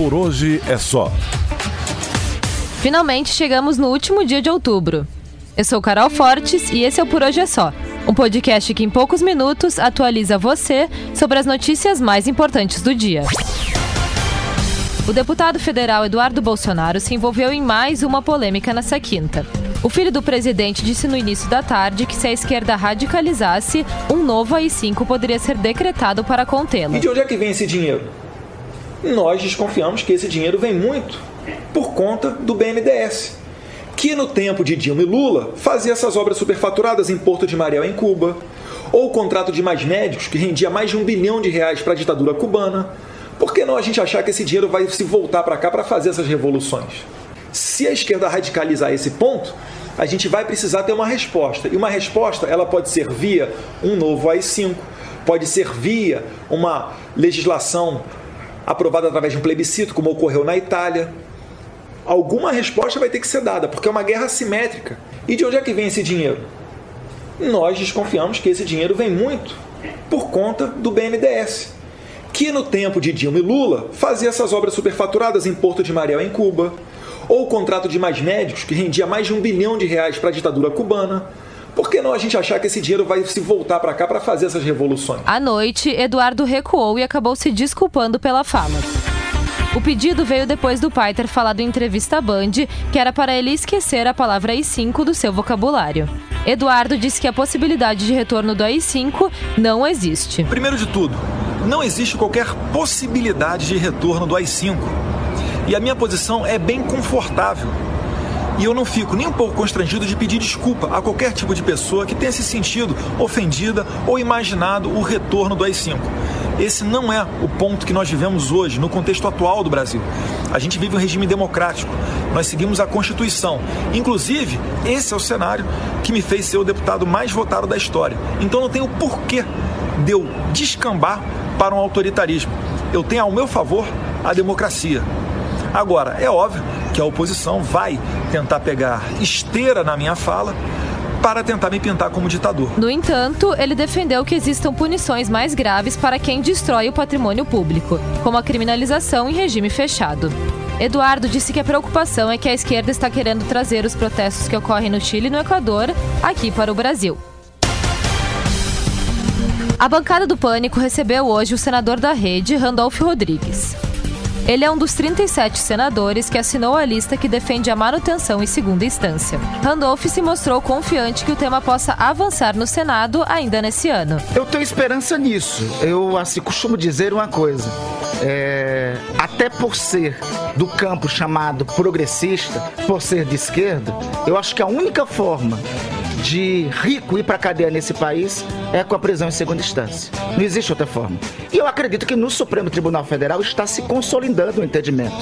Por hoje é só. Finalmente chegamos no último dia de outubro. Eu sou Carol Fortes e esse é o Por Hoje é Só, um podcast que em poucos minutos atualiza você sobre as notícias mais importantes do dia. O deputado federal Eduardo Bolsonaro se envolveu em mais uma polêmica nessa quinta. O filho do presidente disse no início da tarde que se a esquerda radicalizasse, um novo AI-5 poderia ser decretado para contê-la. E de onde é que vem esse dinheiro? Nós desconfiamos que esse dinheiro vem muito por conta do BNDES, que no tempo de Dilma e Lula fazia essas obras superfaturadas em Porto de Mariel, em Cuba, ou o contrato de mais médicos, que rendia mais de um bilhão de reais para a ditadura cubana. Por que não a gente achar que esse dinheiro vai se voltar para cá para fazer essas revoluções? Se a esquerda radicalizar esse ponto, a gente vai precisar ter uma resposta. E uma resposta, ela pode ser via um novo AI-5, pode ser via uma legislação aprovada através de um plebiscito, como ocorreu na Itália. Alguma resposta vai ter que ser dada, porque é uma guerra assimétrica. E de onde é que vem esse dinheiro? Nós desconfiamos que esse dinheiro vem muito por conta do BNDES, que no tempo de Dilma e Lula fazia essas obras superfaturadas em Porto de Mariel, em Cuba, ou o contrato de mais médicos, que rendia mais de um bilhão de reais para a ditadura cubana. Por que não a gente achar que esse dinheiro vai se voltar para cá para fazer essas revoluções? À noite, Eduardo recuou e acabou se desculpando pela fala. O pedido veio depois do pai ter falado em entrevista à Band que era para ele esquecer a palavra AI-5 do seu vocabulário. Eduardo disse que a possibilidade de retorno do AI-5 não existe. Primeiro de tudo, não existe qualquer possibilidade de retorno do AI-5. E a minha posição é bem confortável. E eu não fico nem um pouco constrangido de pedir desculpa a qualquer tipo de pessoa que tenha se sentido ofendida ou imaginado o retorno do AI-5. Esse não é o ponto que nós vivemos hoje, no contexto atual do Brasil. A gente vive um regime democrático, nós seguimos a Constituição. Inclusive, esse é o cenário que me fez ser o deputado mais votado da história. Então não tem o porquê de eu descambar para um autoritarismo. Eu tenho ao meu favor a democracia. Agora, é óbvio que a oposição vai tentar pegar esteira na minha fala para tentar me pintar como ditador. No entanto, ele defendeu que existam punições mais graves para quem destrói o patrimônio público, como a criminalização em regime fechado. Eduardo disse que a preocupação é que a esquerda está querendo trazer os protestos que ocorrem no Chile e no Equador aqui para o Brasil. A bancada do Pânico recebeu hoje o senador da rede, Randolfo Rodrigues. Ele é um dos 37 senadores que assinou a lista que defende a manutenção em segunda instância. Randolph se mostrou confiante que o tema possa avançar no Senado ainda nesse ano. Eu tenho esperança nisso. Eu assim costumo dizer uma coisa. É, até por ser do campo chamado progressista, por ser de esquerda, eu acho que a única forma de rico ir para a cadeia nesse país é com a prisão em segunda instância. Não existe outra forma. E eu acredito que no Supremo Tribunal Federal está se consolidando o entendimento.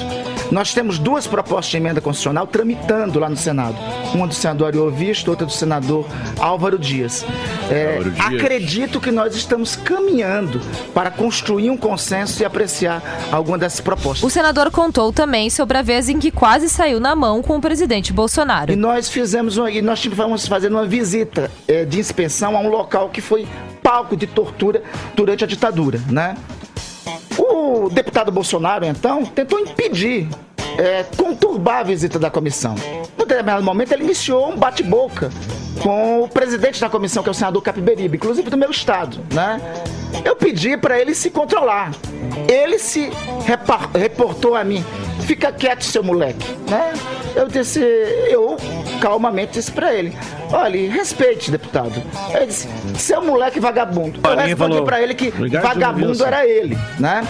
Nós temos duas propostas de emenda constitucional tramitando lá no Senado. Uma do senador Ariovisto, outra do senador Álvaro Dias. É, Dias. Acredito que nós estamos caminhando para construir um consenso e apreciar alguma dessas propostas. O senador contou também sobre a vez em que quase saiu na mão com o presidente Bolsonaro. E nós fizemos uma, e nós tivemos fazendo uma visita é, de inspeção a um local que foi palco de tortura durante a ditadura, né? O deputado Bolsonaro, então, tentou impedir, é, conturbar a visita da comissão. No determinado momento, ele iniciou um bate-boca com o presidente da comissão, que é o senador Capiberibe, inclusive do meu estado, né? Eu pedi para ele se controlar. Ele se reportou a mim. Fica quieto, seu moleque, né? Eu disse, eu calmamente disse para ele: olha, respeite, deputado. Ele disse: seu moleque vagabundo. Eu respondi para ele que vagabundo era ele, né?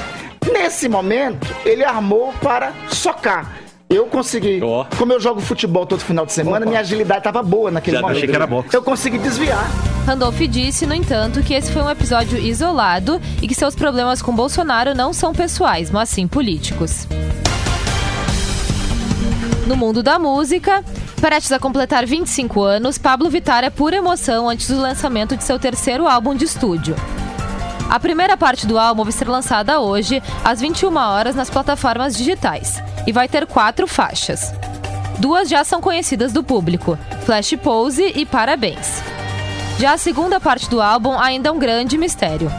Nesse momento, ele armou para socar. Eu consegui. Oh. Como eu jogo futebol todo final de semana, Opa. minha agilidade estava boa naquele Já momento. Achei que era boxe. Eu consegui desviar. Randolph disse, no entanto, que esse foi um episódio isolado e que seus problemas com Bolsonaro não são pessoais, mas sim políticos. No mundo da música, prestes a completar 25 anos, Pablo Vittar é pura emoção antes do lançamento de seu terceiro álbum de estúdio. A primeira parte do álbum vai ser lançada hoje, às 21 horas, nas plataformas digitais, e vai ter quatro faixas. Duas já são conhecidas do público: Flash Pose e Parabéns. Já a segunda parte do álbum ainda é um grande mistério.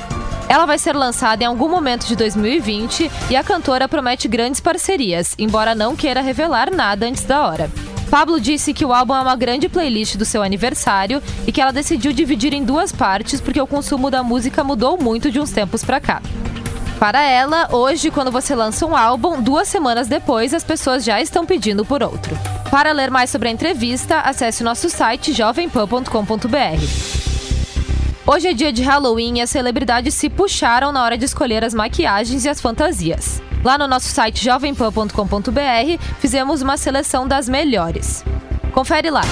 Ela vai ser lançada em algum momento de 2020 e a cantora promete grandes parcerias, embora não queira revelar nada antes da hora. Pablo disse que o álbum é uma grande playlist do seu aniversário e que ela decidiu dividir em duas partes porque o consumo da música mudou muito de uns tempos para cá. Para ela, hoje, quando você lança um álbum, duas semanas depois as pessoas já estão pedindo por outro. Para ler mais sobre a entrevista, acesse nosso site jovempan.com.br. Hoje é dia de Halloween e as celebridades se puxaram na hora de escolher as maquiagens e as fantasias. Lá no nosso site jovempan.com.br fizemos uma seleção das melhores. Confere lá.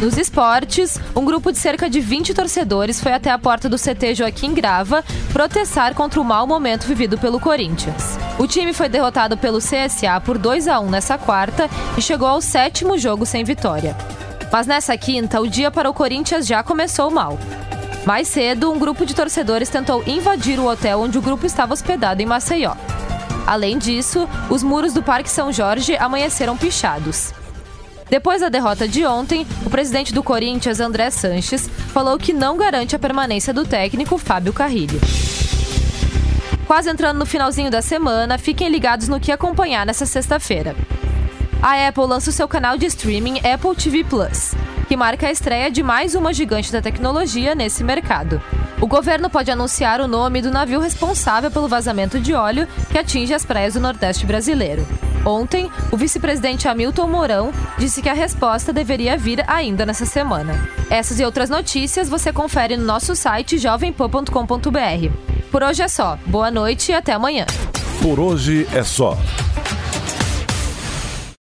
Nos esportes, um grupo de cerca de 20 torcedores foi até a porta do CT Joaquim Grava protestar contra o mau momento vivido pelo Corinthians. O time foi derrotado pelo CSA por 2 a 1 nessa quarta e chegou ao sétimo jogo sem vitória. Mas nessa quinta, o dia para o Corinthians já começou mal. Mais cedo, um grupo de torcedores tentou invadir o hotel onde o grupo estava hospedado em Maceió. Além disso, os muros do Parque São Jorge amanheceram pichados. Depois da derrota de ontem, o presidente do Corinthians, André Sanches, falou que não garante a permanência do técnico Fábio Carrilho. Quase entrando no finalzinho da semana, fiquem ligados no que acompanhar nessa sexta-feira. A Apple lança o seu canal de streaming Apple TV Plus que marca a estreia de mais uma gigante da tecnologia nesse mercado. O governo pode anunciar o nome do navio responsável pelo vazamento de óleo que atinge as praias do Nordeste brasileiro. Ontem, o vice-presidente Hamilton Mourão disse que a resposta deveria vir ainda nessa semana. Essas e outras notícias você confere no nosso site jovempan.com.br. Por hoje é só. Boa noite e até amanhã. Por hoje é só.